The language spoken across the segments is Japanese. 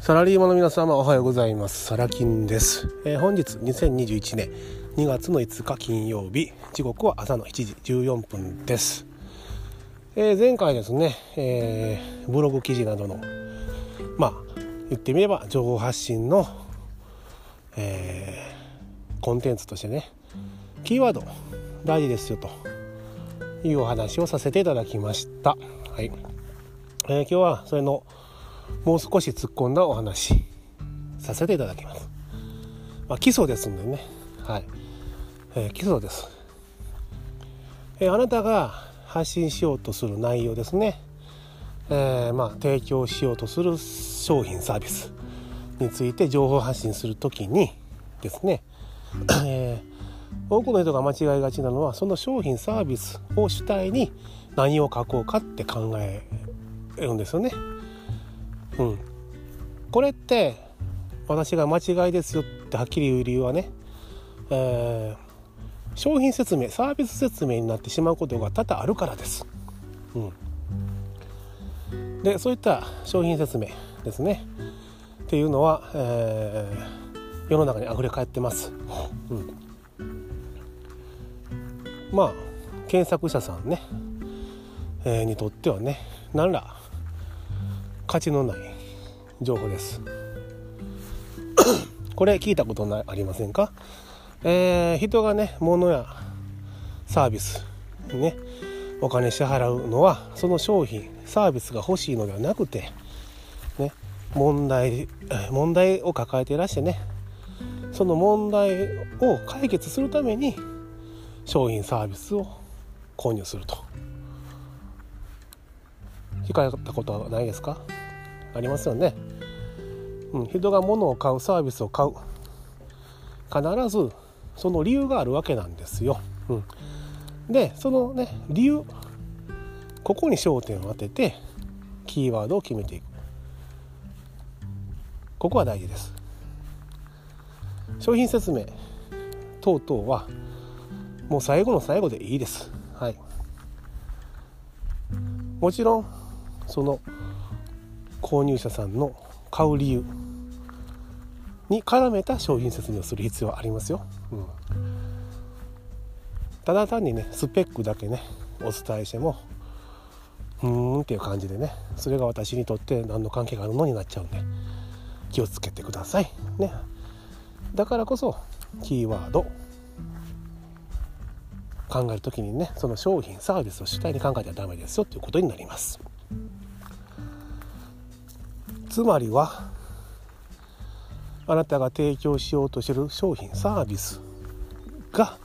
サラリーマンの皆様おはようございます。サラ金です、えー、本日2021年2月の5日金曜日。時刻は朝の7時14分です、えー、前回ですね、えー、ブログ記事などのまあ言ってみれば情報発信の、えコンテンツとしてねキーワード大事ですよというお話をさせていただきました。はい、え今日はそれのもう少し突っ込んだお話させていただきます。まあ、基礎ですんでね、はい、えー、基礎です。えー、あなたが発信しようとする内容ですね、えー、まあ、提供しようとする商品サービスについて情報発信する時にですね、え、多くの人が間違いがちなのはその商品サービスを主体に何を書こうかって考えるんですよね。うん、これって私が間違いですよってはっきり言う理由はね、えー、商品説明サービス説明になってしまうことが多々あるからです。うん、でそういった商品説明ですねっていうのは、えー、世の中にあふれ返ってます。うん、まあ検索者さんね、えー、にとってはね何ら価値のない情報です。これ聞いたことないありませんか、えー、人がね物やサービスねお金支払うのはその商品サービスが欲しいのではなくてね問題 問題を抱えていらしてねその問題を解決するために商品サービスを購入すると。聞かれたことはないですか？ありますよね、うん、人が物を買うサービスを買う。必ずその理由があるわけなんですよ、うん、でそのね理由ここに焦点を当ててキーワードを決めていく。ここは大事です。商品説明等々はもう最後の最後でいいです。はい。もちろんその購入者さんの買う理由に絡めた商品説明をする必要はありますよ。うん、ただ単にねスペックだけねお伝えしてもうーんっていう感じでねそれが私にとって何の関係があるのになっちゃうんで気をつけてください。ね、だからこそキーワード考える時にねその商品サービスを主体に考えてはダメですよということになります。つまりはあなたが提供しようとしている商品サービスが、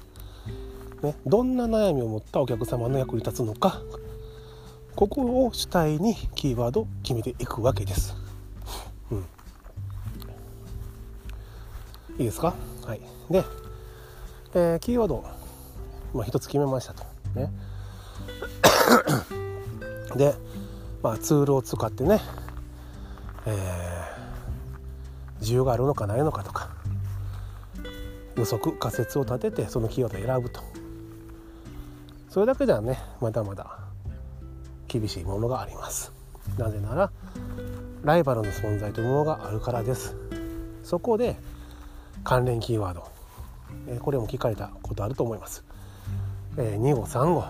ね、どんな悩みを持ったお客様の役に立つのかここを主体にキーワードを決めていくわけです。うん、いいですか？はい。で、えー、キーワード、まあ、一つ決めましたと。ね、で、まあ、ツールを使ってねえー、需要があるのかないのかとか予測仮説を立ててそのキーワードを選ぶと。それだけではねまだまだ厳しいものがあります。なぜならライバルの存在というものがあるからです。そこで関連キーワード、えー、これも聞かれたことあると思います、えー、2語3語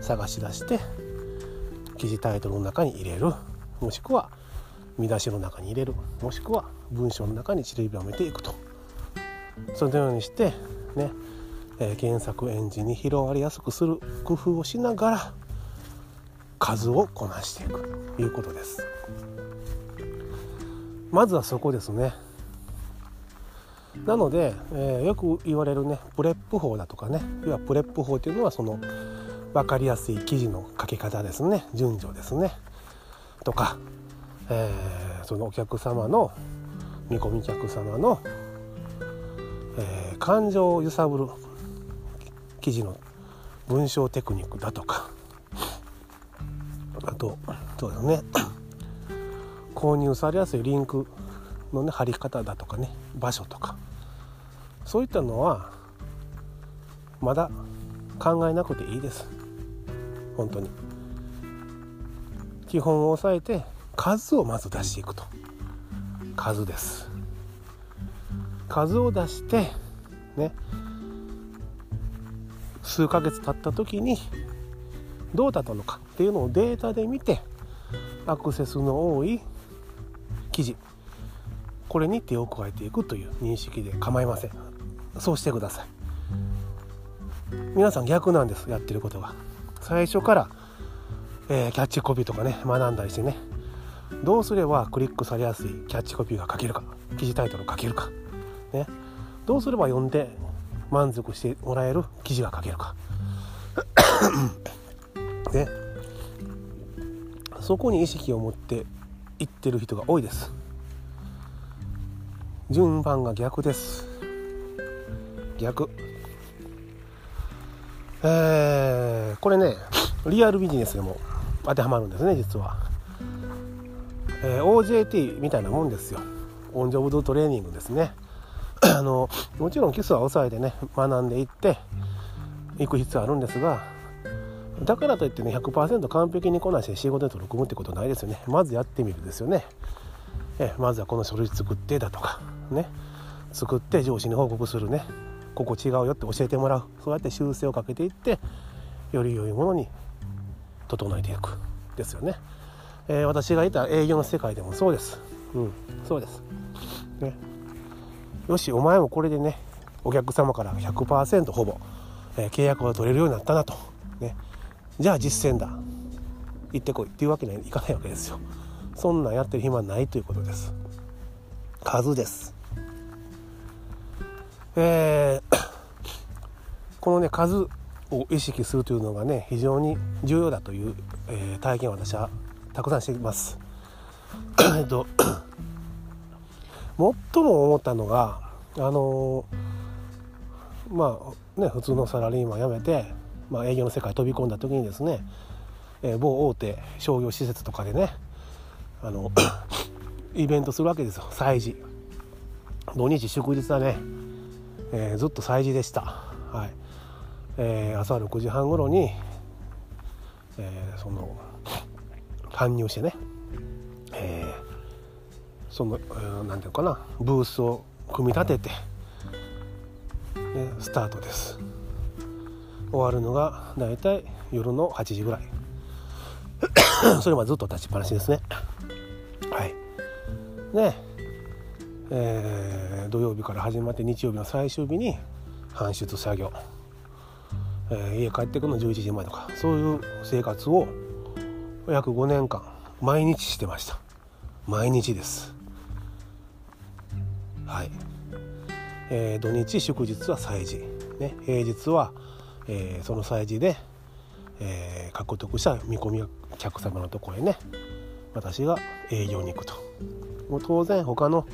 探し出して記事タイトルの中に入れる。もしくは見出しの中に入れる。もしくは文章の中に散りばめていくと。そのようにしてね、えー、検索エンジンに広がりやすくする工夫をしながら数をこなしていく。ということです。まずはそこですね。なので、えー、よく言われるね PREP 法だとかね要は PREP 法っていうのはその分かりやすい記事の書き方ですね。順序ですね。とかえー、そのお客様の見込み客様の、えー、感情を揺さぶる記事の文章テクニックだとか。あとそうですね。購入されやすいリンクのね貼り方だとかね。場所とか。そういったのはまだ考えなくていいです。本当に。基本を押さえて数をまず出していくと。数です。数を出してね。数ヶ月経った時にどうだったのかっていうのをデータで見てアクセスの多い記事。これに手を加えていくという認識で構いません。そうしてください。皆さん逆なんですやってることが。最初から、えー、キャッチコピーとかね学んだりしてね。どうすればクリックされやすいキャッチコピーが書けるか記事タイトル書けるか、ね、どうすれば読んで満足してもらえる記事が書けるか。ね。そこに意識を持っていってる人が多いです。順番が逆です。逆。えー、これねリアルビジネスでも当てはまるんですね実は、えー、OJT みたいなもんですよ。オンジョブドトレーニングですね。あのもちろん基礎は抑えてね学んでいっていく必要あるんですがだからといってね100%完璧にこなして仕事で取り組むってことないですよね。まずやってみるですよね。えまずはこの書類作ってだとかね。作って上司に報告するね。ここ違うよって教えてもらう。そうやって修正をかけていってより良いものに整えていく。ですよね、えー、私がいた営業の世界でもそうです。うんそうです。ね。よしお前もこれでねお客様から100%ほぼ、えー、契約が取れるようになったなと。ね。じゃあ実践だ。行ってこい。っていうわけにはいかないわけですよ。そんなんやってる暇ないということです。数です。えー、このね数を意識するというのがね非常に重要だという、えー、体験を私はたくさんしています。えっと 最も思ったのがあの、まあね普通のサラリーマン辞めて、まあ、営業の世界飛び込んだ時にですね、えー、某大手商業施設とかでねあの イベントするわけですよ。催事。土日祝日はね、えー、ずっと催事でした、はい。えー、朝6時半頃に、えー、その搬入してね、えー、その何、て言うかな。ブースを組み立てて、ね、スタートです。終わるのがだいたい夜の8時ぐらい。それまでずっと立ちっぱなしですね。はい。ねえー、土曜日から始まって日曜日の最終日に搬出作業、えー、家帰ってくるの11時前とかそういう生活を約5年間毎日してました。毎日です。はい、えー、土日祝日は祭事、ね、平日は、えー、その祭事で、えー、獲得した見込み客様のとこへね私が営業に行くと。もう当然他の、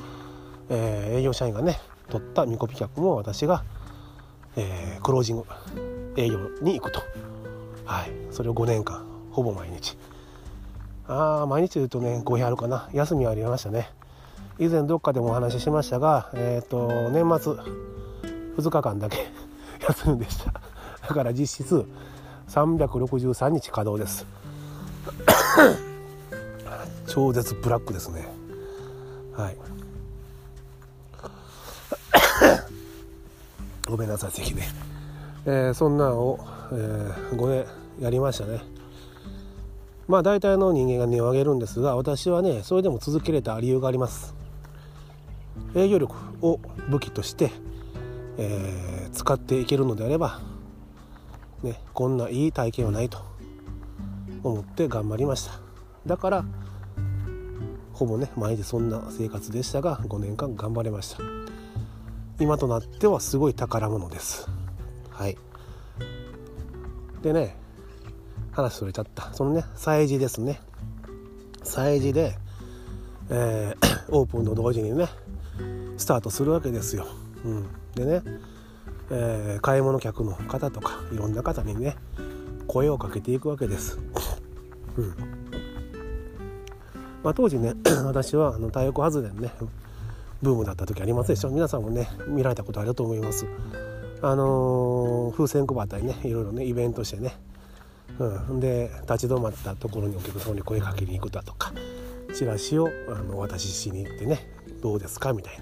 えー、営業社員がね取った見込み客も私が、えー、クロージング営業に行くと、はい、それを5年間ほぼ毎日。ああ毎日で言うとね5あるかな。休みはありましたね。以前どっかでもお話ししましたが、えーと、年末2日間だけ 休みでした。だから実質363日稼働です。超絶ブラックですね。はい。ごめんなさい席で、えー、そんなんを、えー、5年やりましたね。まあ大体の人間が値を上げるんですが私はねそれでも続けれた理由があります。営業力を武器として、えー、使っていけるのであればねこんないい体験はないと思って頑張りました。だからほぼね毎日そんな生活でしたが5年間頑張れました。今となってはすごい宝物です。はい。でね話それちゃった。そのね催事ですね。催事で、えー、オープンと同時にねスタートするわけですよ、うん、でね、えー、買い物客の方とかいろんな方にね声をかけていくわけです、うん。まあ、当時ね 私はあの太陽光発電ねブームだった時ありますでしょ。皆さんもね見られたことあると思います。あのー、風船配ったりねいろいろねイベントしてね、うん、で立ち止まったところにお客様に声かけに行くだとかチラシをあのお渡ししに行ってねどうですかみたい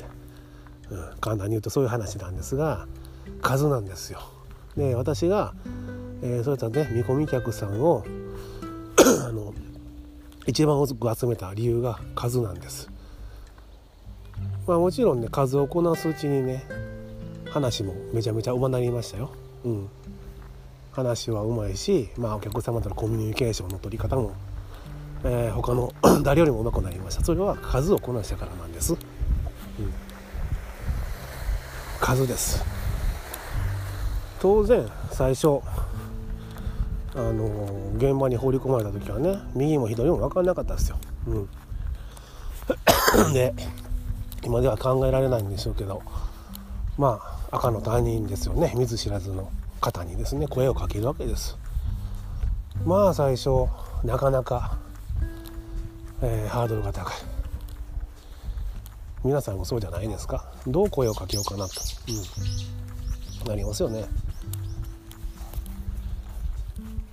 な、うん、簡単に言うとそういう話なんですが数なんですよ。で私が、えー、そういったね見込み客さんを あの一番多く集めた理由が数なんです。まあ、もちろんね数をこなすうちにね話もめちゃめちゃうまなりましたよ。うん、話はうまいし、まあ、お客様とのコミュニケーションの取り方も、えー、他の 誰よりもうまくなりました。それは数をこなしたからなんです、うん、数です。当然最初あの現場に放り込まれた時はね右も左も分かんなかったですよ、うん、で今では考えられないんでしょうけどまあ赤の他人ですよね。見ず知らずの。方にですね声をかけるわけです。まあ最初なかなか、えー、ハードルが高い。皆さんもそうじゃないですか。どう声をかけようかなと、うん、なりますよね。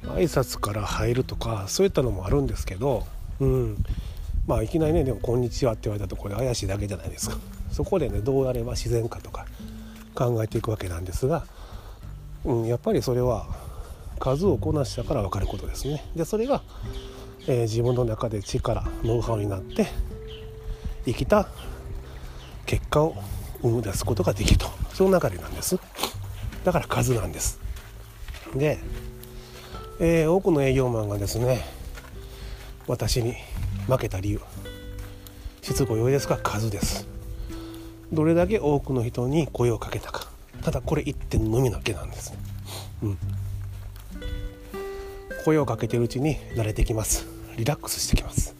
挨拶から入るとかそういったのもあるんですけど、うん、まあいきなりねでも「こんにちは」って言われたとこれ怪しいだけじゃないですか。そこでねどうやれば自然かとか考えていくわけなんですがうん、やっぱりそれは数をこなしたから分かることですね。でそれが、えー、自分の中で力ノウハウになって生きた結果を生み出すことができると。その流れなんです。だから数なんです。で、えー、多くの営業マンがですね私に負けた理由しつこいですが数です。どれだけ多くの人に声をかけたか。ただこれ1点のみだけなんです、うん、声をかけてるうちに慣れてきます。リラックスしてきます。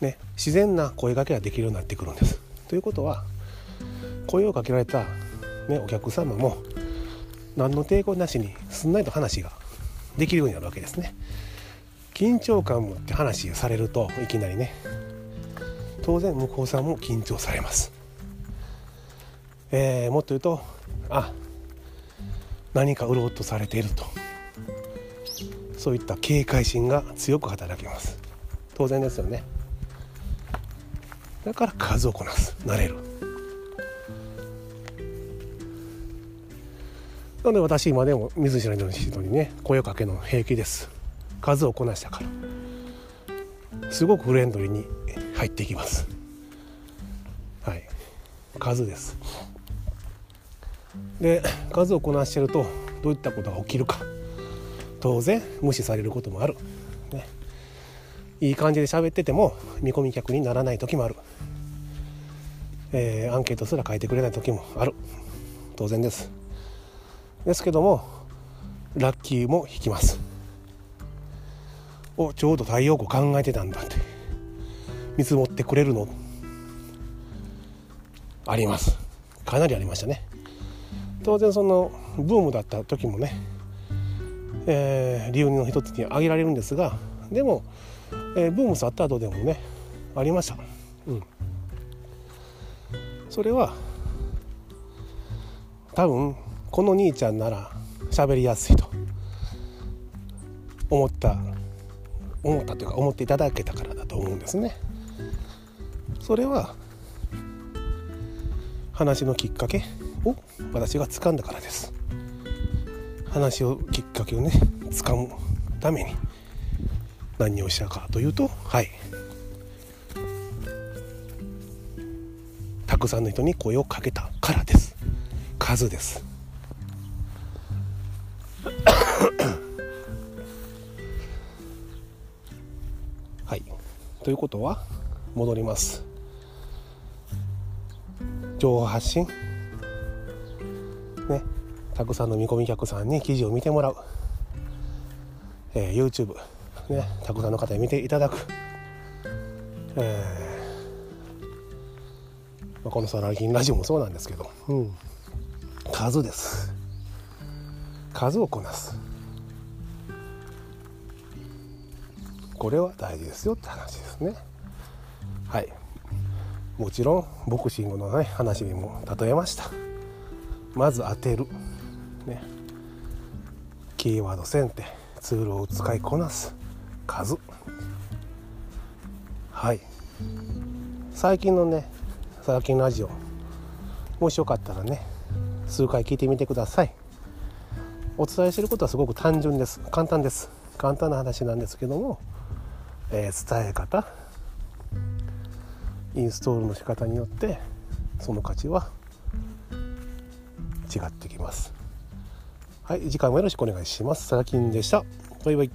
ね。自然な声かけができるようになってくるんです。ということは声をかけられた、ね、お客様も何の抵抗なしにすんなりと話ができるようになるわけですね。緊張感を持って話されるといきなりね。当然向こうさんも緊張されます。えー、もっと言うとあ何か売ろうとされていると。そういった警戒心が強く働きます。当然ですよね。だから数をこなす。慣れる。なので私今でも見ず知らずの人にね声をかけるの平気です。数をこなしたから。すごくフレンドリーに入っていきます。はい。数です。で数をこなしてるとどういったことが起きるか当然無視されることもある、ね、いい感じで喋ってても見込み客にならない時もある、えー、アンケートすら書いてくれない時もある。当然です。ですけどもラッキーも引きます。おちょうど太陽光考えてたんだって見積もってくれるの？あります。かなりありましたね。当然そのブームだった時もね、えー、理由の一つに挙げられるんですがでも、えー、ブーム去った後でもねありました、うん、それは多分この兄ちゃんなら喋りやすいと思った思ったというか思っていただけたからだと思うんですね。それは話のきっかけを私が掴んだからです。話をきっかけをね掴むために何をしたかというとはい。たくさんの人に声をかけたからです。数です。はい。ということは戻ります。情報発信。たくさんの見込み客さんに記事を見てもらう、えー、YouTube、ね、たくさんの方に見ていただく、えー、まあ、このサラ金ラジオもそうなんですけど、うん、数です。数をこなす。これは大事ですよって話ですね。はい。もちろんボクシングのね話にも例えました。まず当てる、ね、キーワード選定ツールを使いこなす数。はい。最近のねサラキンラジオもしよかったらね数回聞いてみてください。お伝えしてることはすごく単純です。簡単です。簡単な話なんですけども、えー、伝え方。インストールの仕方によってその価値は違ってきます。はい次回もよろしくお願いします。サラキンでした。バイバイ。